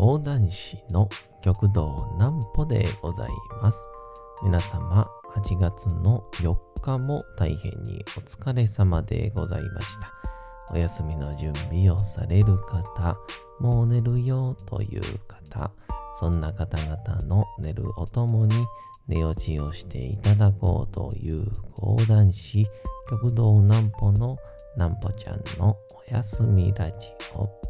講談師の極道南歩でございます。皆様、8月の4日も大変にお疲れ様でございました。お休みの準備をされる方、もう寝るよという方、そんな方々の寝るおともに寝落ちをしていただこうという講談師、極道南歩の南歩ちゃんのお休みラジオ。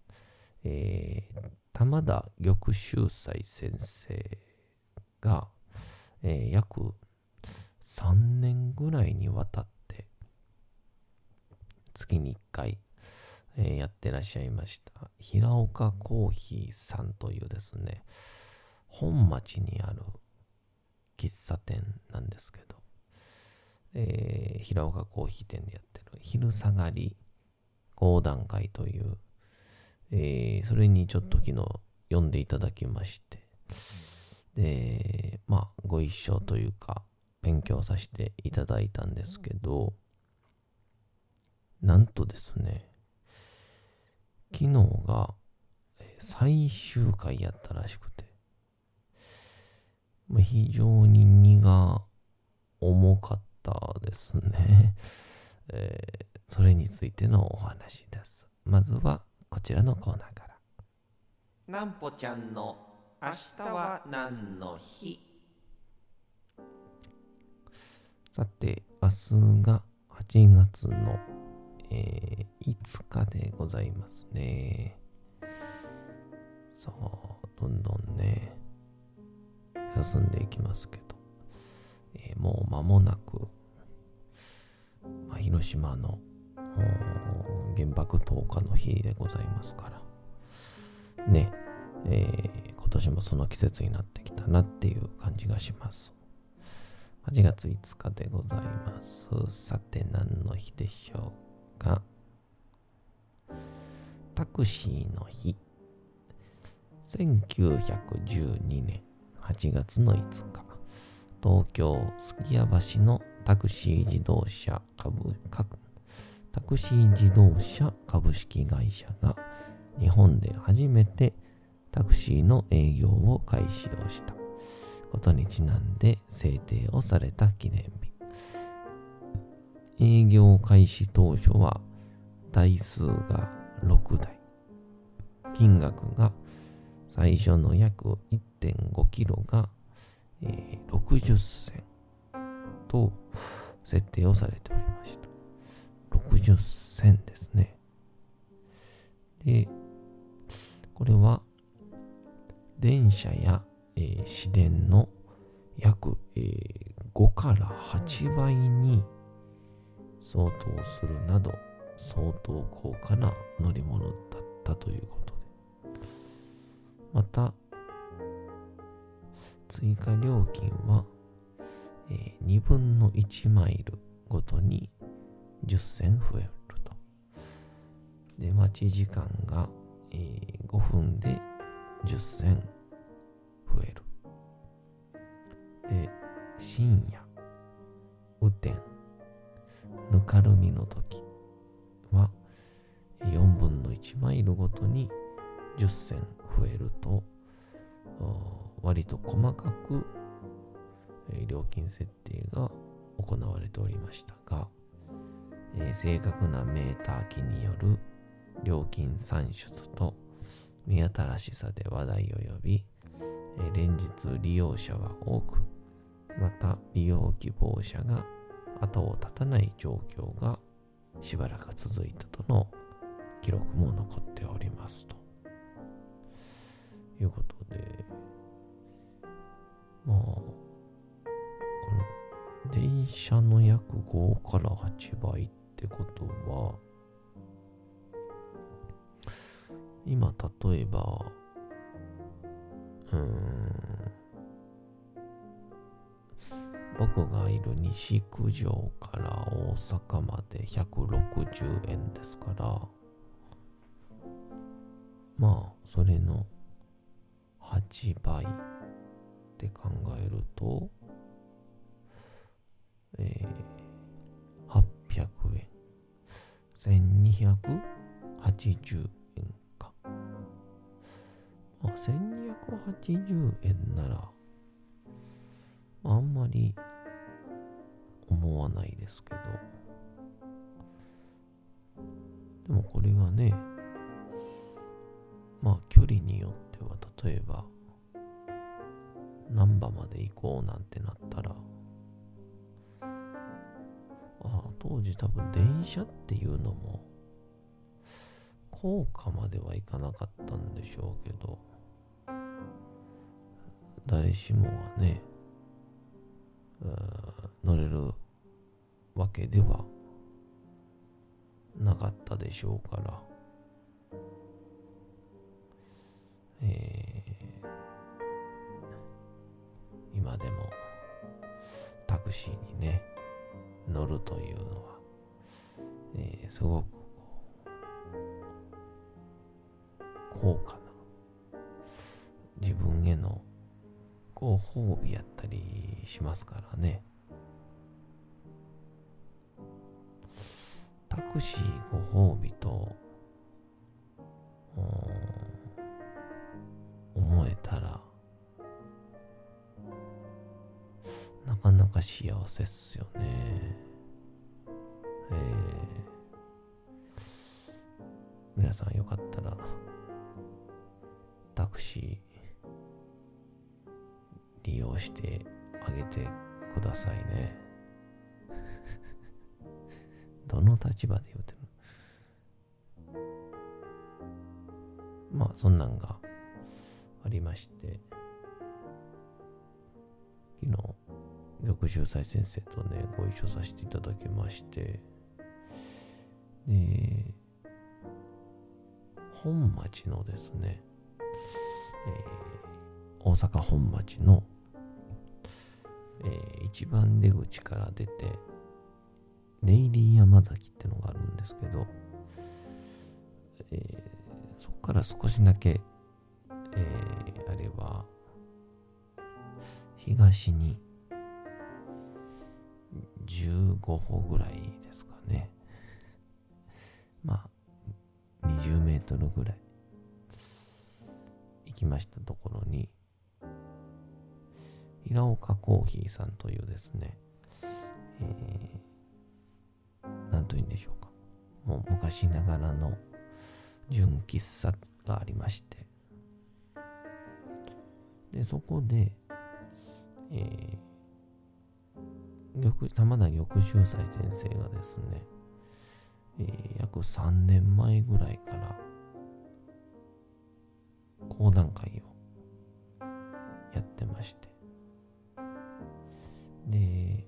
えー、玉田玉秀斎先生が、えー約3年ぐらいにわたって月に1回、えーやってらっしゃいました平岡コーヒーさんというですね本町にある喫茶店なんですけど、えー平岡コーヒー店でやってる昼下がり講談会というえーそれにちょっと昨日読んでいただきまして、で、まあ、ご一緒というか、勉強させていただいたんですけど、なんとですね、昨日が最終回やったらしくて、ま非常に荷が重かったですね。えーそれについてのお話です。まずはこちらのコーナーから。なんぽちゃんの明日は何の日？さて、明日が8月の、えー5日でございますね。さあ、どんどんね、進んでいきますけど、えーもう間もなく、まあ、広島の原爆投下の日でございますから、ね、えー今年もその季節になってきたなっていう感じがします。8月5日でございます。さて何の日でしょうか。タクシーの日。1912年8月の5日。東京すきや橋のタクシー自動車株タクシー自動車株式会社が日本で初めてタクシーの営業を開始をしたことにちなんで制定をされた記念日。営業開始当初は台数が6台。金額が最初の約1.5キロが、60銭と設定をされておりました。60銭ですね。で、これは電車や、えー市電の約、えー5から8倍に相当するなど相当高価な乗り物だったということでまた追加料金は、え2分の1マイルごとに10銭増えるとで待ち時間が、えー5分で10銭増える。で、深夜、雨天、ぬかるみの時は4分の1マイルごとに10銭増えると、割と細かく、料金設定が行われておりましたが、えー正確なメーター機による料金算出と見新しさで話題を呼び、えー連日利用者は多く、また利用希望者が後を絶たない状況がしばらく続いたとの記録も残っておりますと。いうことでまあこの電車の約5から8倍っってことは今例えばうん僕がいる西九条から大阪まで160円ですからまあそれの8倍って考えるとえー、800円。1280円か。まあ1280円ならあんまり思わないですけど。でもこれがねまあ距離によっては例えば難波まで行こうなんてなったら当時多分電車っていうのも高架まではいかなかったんでしょうけど誰しもがね乗れるわけではなかったでしょうから、すごく高価な自分へのご褒美やったりしますからね。タクシーご褒美と、思えたら、なかなか幸せっすよね。皆さんよかったら、タクシー、利用してあげてくださいね。どの立場で言うてるまあそんなんがありまして昨日玉秀斎先生とねご一緒させていただきましてで本町のですね、えー、大阪本町のえー、一番出口から出て、デイリー山崎ってのがあるんですけど、えー、そこから少しだけ、えー、あれば、東に15歩ぐらいですかね。まあ、20メートルぐらい行きましたところに、平岡コーヒーさんというですね、えー、なんというんでしょうか。もう昔ながらの純喫茶がありまして、で、そこで、えー、玉玉田玉秀斎先生がですね、えー、約3年前ぐらいから講談会をやってまして、で、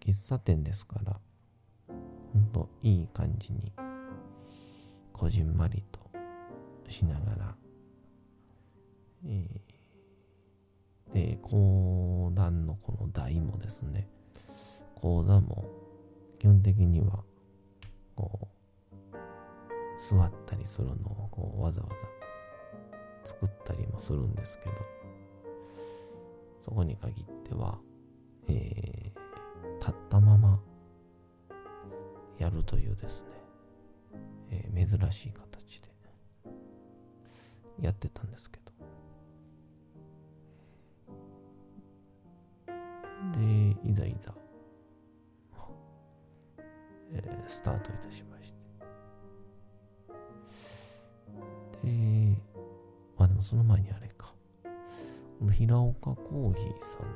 喫茶店ですから、ほんといい感じに、こじんまりとしながら、えー、で、講談のこの台もですね、講座も基本的には、こう、座ったりするのをこうわざわざ作ったりもするんですけど、そこに限っては、えー、立ったままやるというですね、えー、珍しい形でやってたんですけど。で、いざいざ、えー、スタートいたしまして。で、まあでもその前にあれか。この平岡コーヒーさん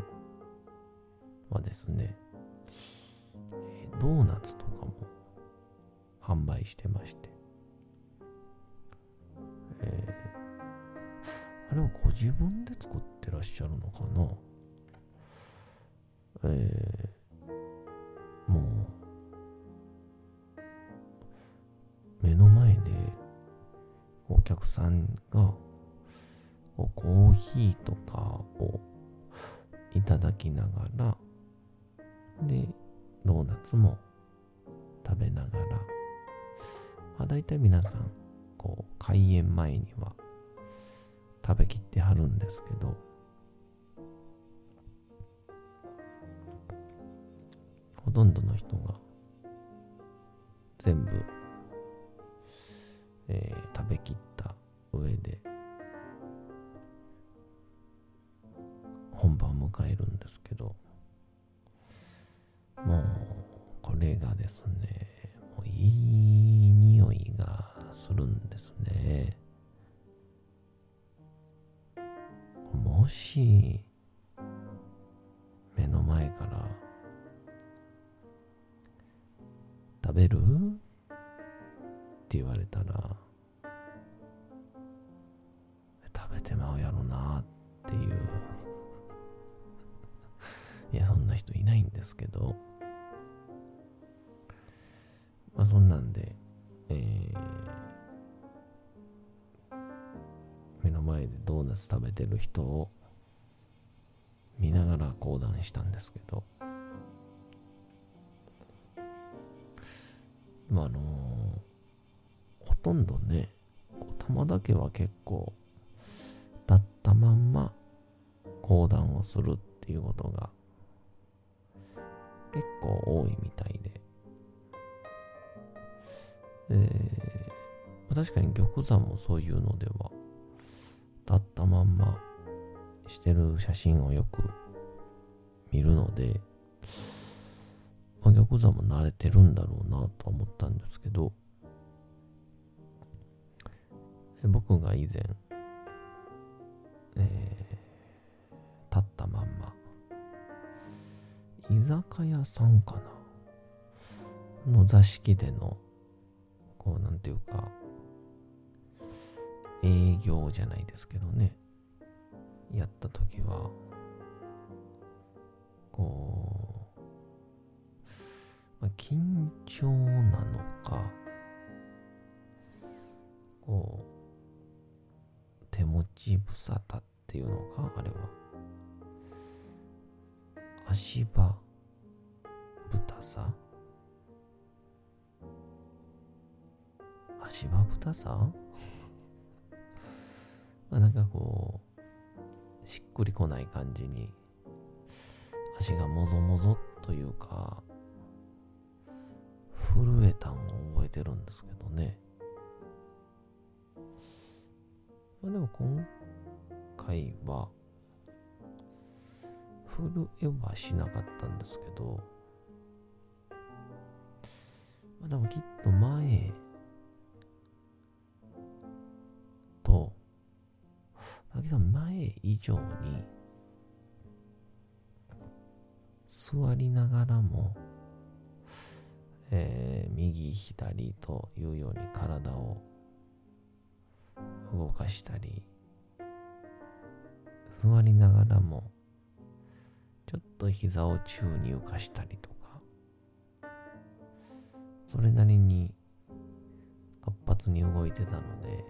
はですね、えードーナツとかも販売してまして、えーあれはご自分で作ってらっしゃるのかな？えーさんがこうコーヒーとかをいただきながら、で、ドーナツも食べながら、まあ、大体皆さん、こう、開演前には食べきってはるんですけど、ほとんどの人が全部、えー食べきった上で本番を迎えるんですけどもうこれがですねもういい匂いがするんですね。もしんなんでえー目の前でドーナツ食べてる人を見ながら講談したんですけどまああのほとんどね玉だけは結構立ったまんま講談をするっていうことが結構多いみたいで、えー確かに玉山もそういうのでは立ったまんましてる写真をよく見るので、まあ、玉山も慣れてるんだろうなと思ったんですけど僕が以前えー立ったまんま居酒屋さんかなの座敷でのこうなんていうか営業じゃないですけどね。やった時はこう、まあ、緊張なのかこう手持ち無沙汰っていうのかあれは。足場豚さ足場豚さ？まなんかこうしっくりこない感じに足がもぞもぞというか震えたんを覚えてるんですけどね。まあでも今回は震えはしなかったんですけど、まあ、でもきっと前だけど前以上に座りながらも、えー右左というように体を動かしたり座りながらもちょっと膝を宙に浮かしたりとかそれなりに活発に動いてたので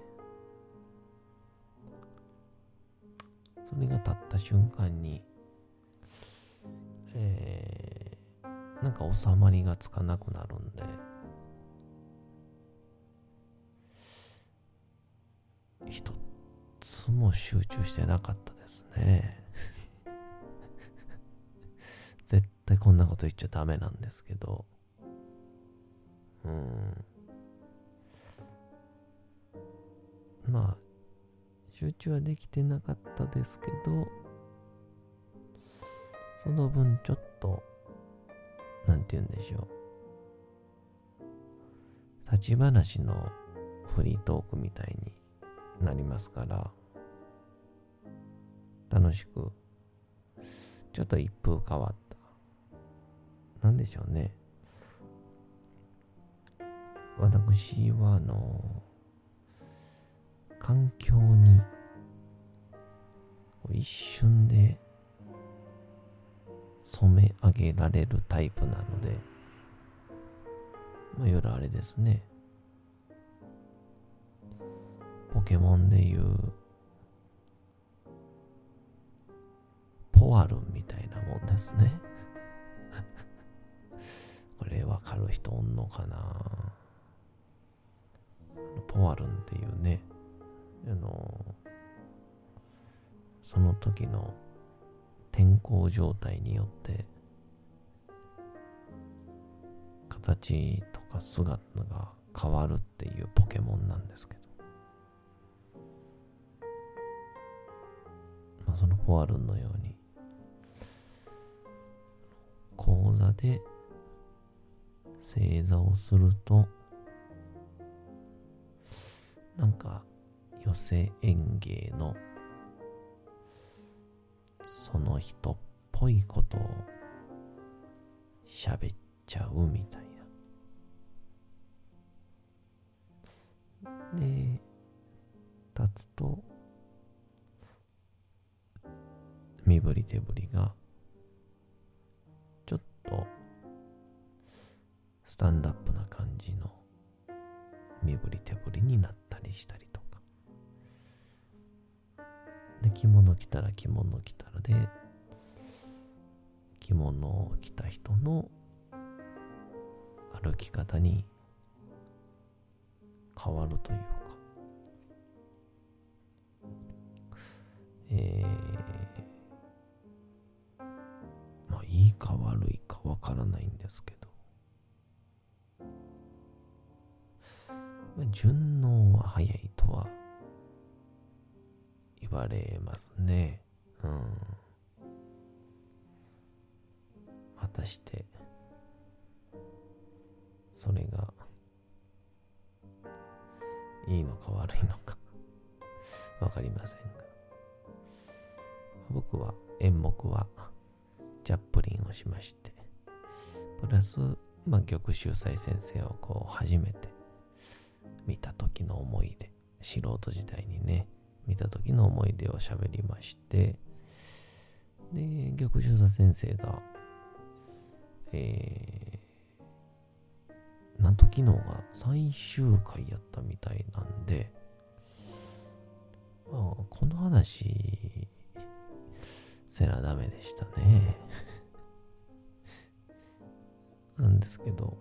それが立った瞬間にえーなんか収まりがつかなくなるんで。一つも集中してなかったですね。絶対こんなこと言っちゃダメなんですけど。うん。まあ集中はできてなかったですけどその分ちょっとなんて言うんでしょう立ち話のフリートークみたいになりますから楽しくちょっと一風変わったなんでしょうね。私は、あの、環境に一瞬で染め上げられるタイプなので、まあ、夜あれですね。ポケモンでいう、ポワルンみたいなもんですね。これわかる人おんのかなポワルンっていうね、あの、その時の天候状態によって形とか姿が変わるっていうポケモンなんですけど、まあ、そのポワルンのように講座で正座をするとなんか寄せ演芸のその人っぽいことを喋っちゃうみたいな。で、立つと、身振り手振りが、ちょっと、スタンダップな感じの身振り手振りになったりしたり着物着たら着物着たらで、着物を着た人の歩き方に変わるというか、えー、まあいいか悪いかわからないんですけど、まあ、順応は早いとは言われますね。うん。果たして、それが、いいのか悪いのかわかりませんが。僕は演目は、チャップリンをしまして、プラス、まあ、玉秀斎先生をこう、初めて見た時の思い出、素人時代にね、見た時の思い出を喋りまして、で、玉秀斎先生が、えー、なんと昨日が最終回やったみたいなんで、まあ、この話、せなダメでしたね。なんですけど、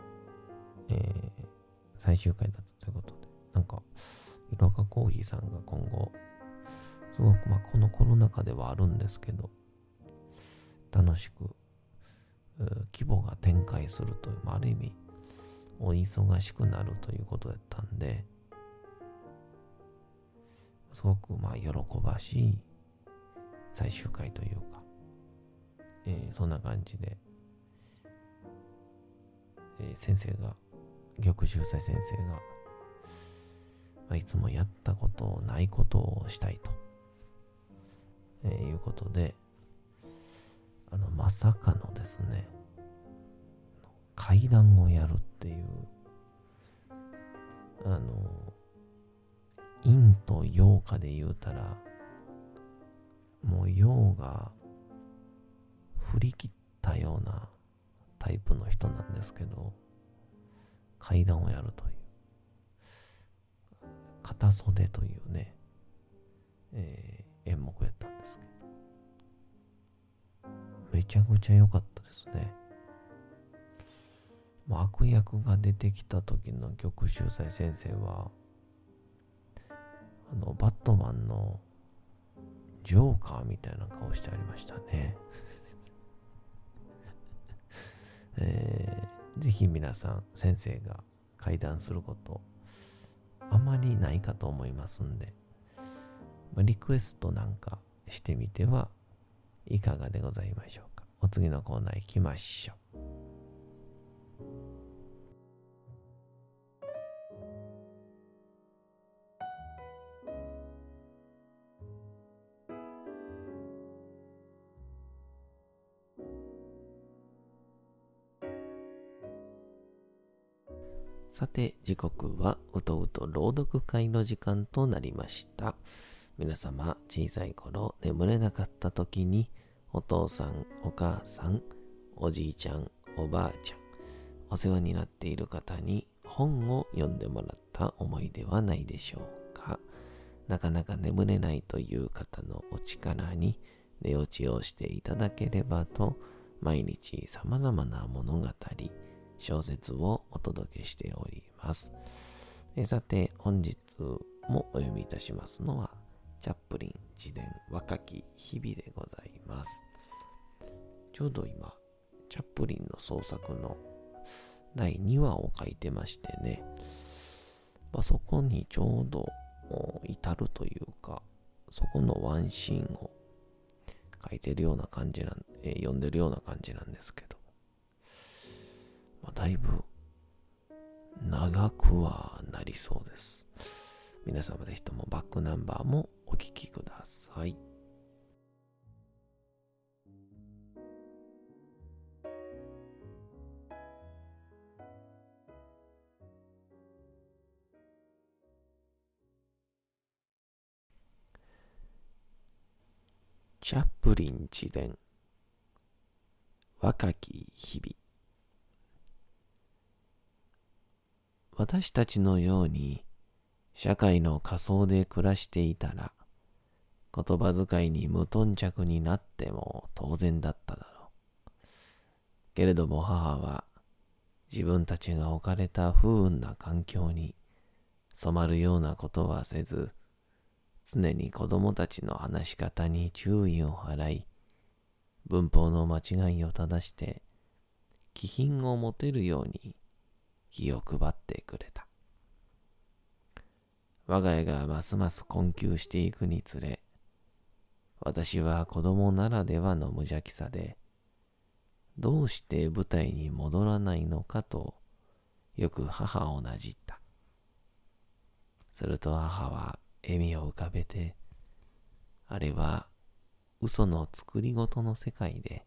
えー、最終回だったということで、なんか、いろはコーヒーさんが今後、すごくまあこのコロナ禍ではあるんですけど、楽しく、規模が展開するという、まあ、ある意味、お忙しくなるということだったんで、すごくまあ喜ばしい最終回というか、えー、そんな感じで、えー、先生が、玉秀斎先生が、まあ、いつもやったことないことをしたいと。えー、いうことで、あの、まさかのですね、階段をやるっていう、あの、陰と陽かで言うたら、もう陽が振り切ったようなタイプの人なんですけど、階段をやるという。片袖というね、えー、演目やったんですけど、めちゃくちゃ良かったですね。悪役が出てきた時の玉秀斎先生は、あの、バットマンのジョーカーみたいな顔してありましたね。えー、ぜひ皆さん、先生が会談すること、あまりないかと思いますんで、リクエストなんかしてみてはいかがでございましょうか。お次のコーナー行きましょう。さて、時刻はうとうと朗読会の時間となりました。皆様、小さい頃眠れなかった時に、お父さん、お母さん、おじいちゃん、おばあちゃん、お世話になっている方に本を読んでもらった思い出はないでしょうか。なかなか眠れないという方のお力に寝落ちをしていただければと、毎日様々な物語、小説をお届けしております。さて、本日もお読みいたしますのは、チャップリン自伝若き日々でございます。ちょうど今、チャップリンの創作の第2話を書いてましてね、まあ、そこにちょうど至るというか、そこのワンシーンを書いてるような感じなん、えー、読んでるような感じなんですけど、まあ、だいぶ長くはなりそうです。皆様ぜひともバックナンバーもお聞きください。チャップリン自伝若き日々私たちのように社会の仮想で暮らしていたら言葉遣いに無頓着になっても当然だっただろう。けれども母は自分たちが置かれた不運な環境に染まるようなことはせず常に子供たちの話し方に注意を払い文法の間違いを正して気品を持てるように気を配ってくれた。我が家がますます困窮していくにつれ、私は子供ならではの無邪気さで、どうして舞台に戻らないのかと、よく母をなじった。すると母は笑みを浮かべて、あれは嘘の作り事の世界で、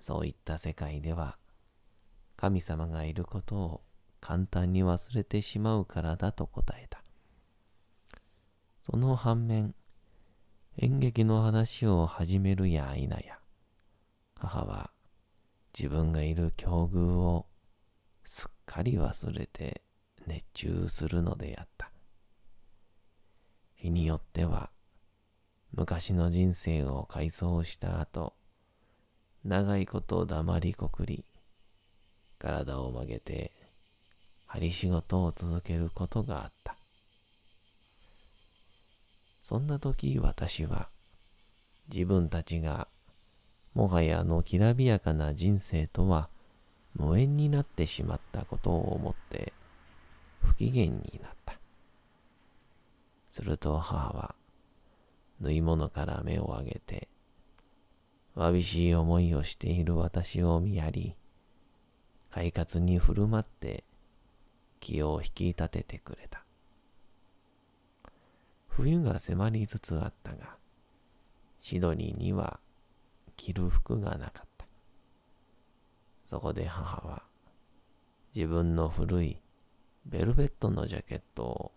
そういった世界では、神様がいることを簡単に忘れてしまうからだと答えた。その反面、演劇の話を始めるや否や、母は自分がいる境遇をすっかり忘れて熱中するのであった。日によっては、昔の人生を回想した後、長いこと黙りこくり、体を曲げて、針仕事を続けることがあった。そんな時私は、自分たちが、もはやあのきらびやかな人生とは無縁になってしまったことを思って、不機嫌になった。すると母は、縫い物から目を上げて、わびしい思いをしている私を見やり、快活に振る舞って気を引き立ててくれた。冬が迫りつつあったが、シドニーには着る服がなかった。そこで母は自分の古いベルベットのジャケットを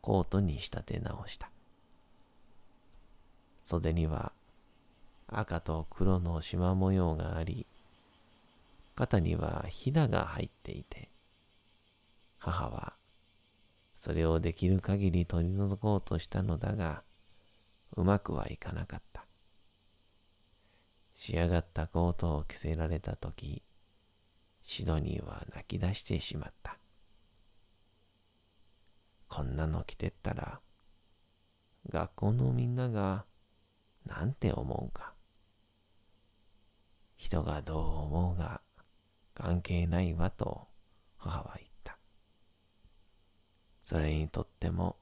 コートに仕立て直した。袖には赤と黒の縞模様があり、肩にはひだが入っていて、母はそれをできる限り取り除こうとしたのだが、うまくはいかなかった。仕上がったコートを着せられたとき、シドニーは泣き出してしまった。こんなの着てったら、学校のみんながなんて思うか。人がどう思うが関係ないわと母は言った。それにとっても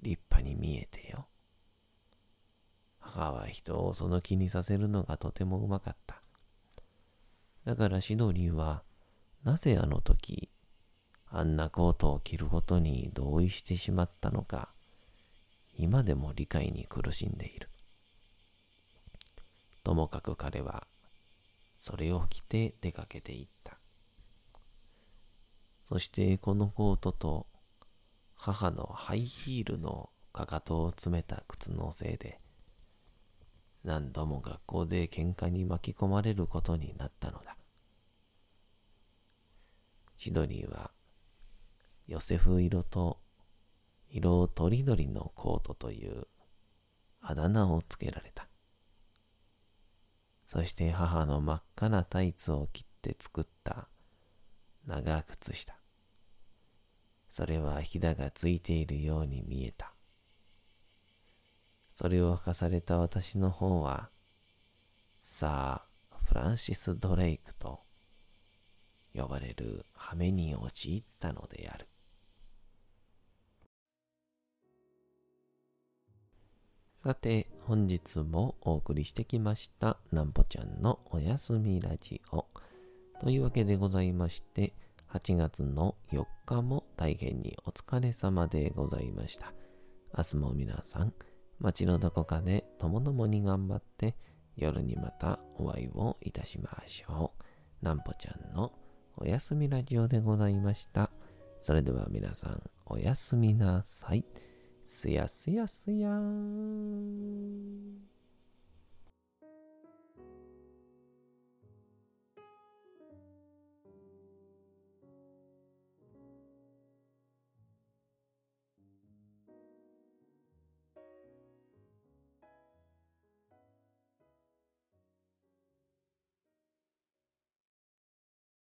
立派に見えてよ。母は人をその気にさせるのがとてもうまかった。だからシドリーはなぜあの時あんなコートを着ることに同意してしまったのか今でも理解に苦しんでいる。ともかく彼はそれを着て出かけていった。そしてこのコートと母のハイヒールのかかとを詰めた靴のせいで、何度も学校で喧嘩に巻き込まれることになったのだ。シドニーはヨセフ色と色とりどりのコートというあだ名をつけられた。そして母の真っ赤なタイツを切って作った長靴下。それはひだがついているように見えた。それを明かされた私の方は、さあ、フランシス・ドレイクと呼ばれる羽目に陥ったのである。さて、本日もお送りしてきました、なんぽちゃんのおやすみラジオ。というわけでございまして、8月の4日も大変にお疲れ様でございました。明日も皆さん、街のどこかでともどもに頑張って夜にまたお会いをいたしましょう。なんぽちゃんのおやすみラジオでございました。それでは皆さんおやすみなさい。すやすやすやーん。